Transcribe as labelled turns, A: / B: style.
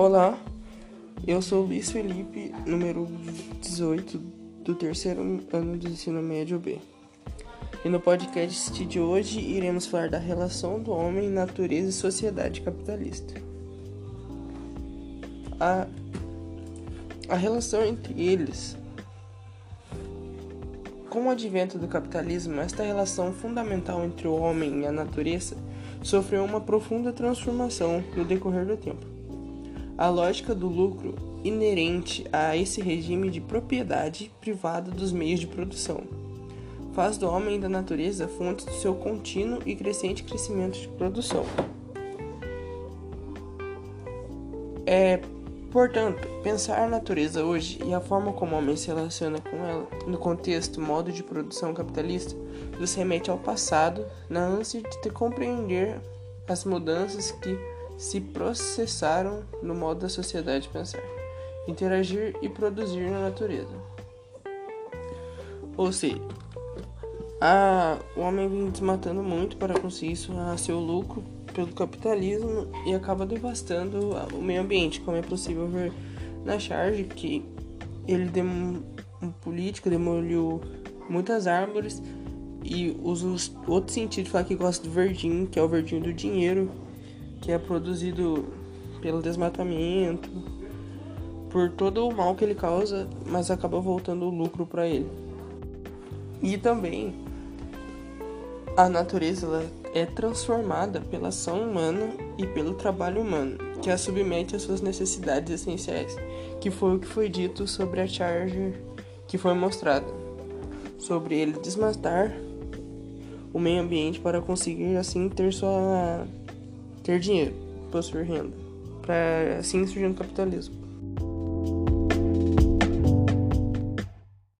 A: Olá, eu sou Luiz Felipe, número 18 do terceiro ano do ensino médio B. E no podcast de hoje iremos falar da relação do homem, natureza e sociedade capitalista. A, a relação entre eles. Com o advento do capitalismo, esta relação fundamental entre o homem e a natureza sofreu uma profunda transformação no decorrer do tempo. A lógica do lucro inerente a esse regime de propriedade privada dos meios de produção faz do homem e da natureza fontes do seu contínuo e crescente crescimento de produção. É, portanto, pensar a natureza hoje e a forma como o homem se relaciona com ela, no contexto modo de produção capitalista, nos remete ao passado, na ânsia de compreender as mudanças que se processaram no modo da sociedade pensar, interagir e produzir na natureza. Ou seja, a, o homem vem desmatando muito para conseguir seu lucro pelo capitalismo e acaba devastando o meio ambiente, como é possível ver na charge que ele dem, um político demoliu muitas árvores e usa outro sentido falar que gosta do verdinho, que é o verdinho do dinheiro, que é produzido pelo desmatamento, por todo o mal que ele causa, mas acaba voltando o lucro para ele. E também a natureza é transformada pela ação humana e pelo trabalho humano, que a submete às suas necessidades essenciais, que foi o que foi dito sobre a charge que foi mostrada, sobre ele desmatar o meio ambiente para conseguir assim ter sua ter dinheiro, possuir renda, para assim surgir o capitalismo.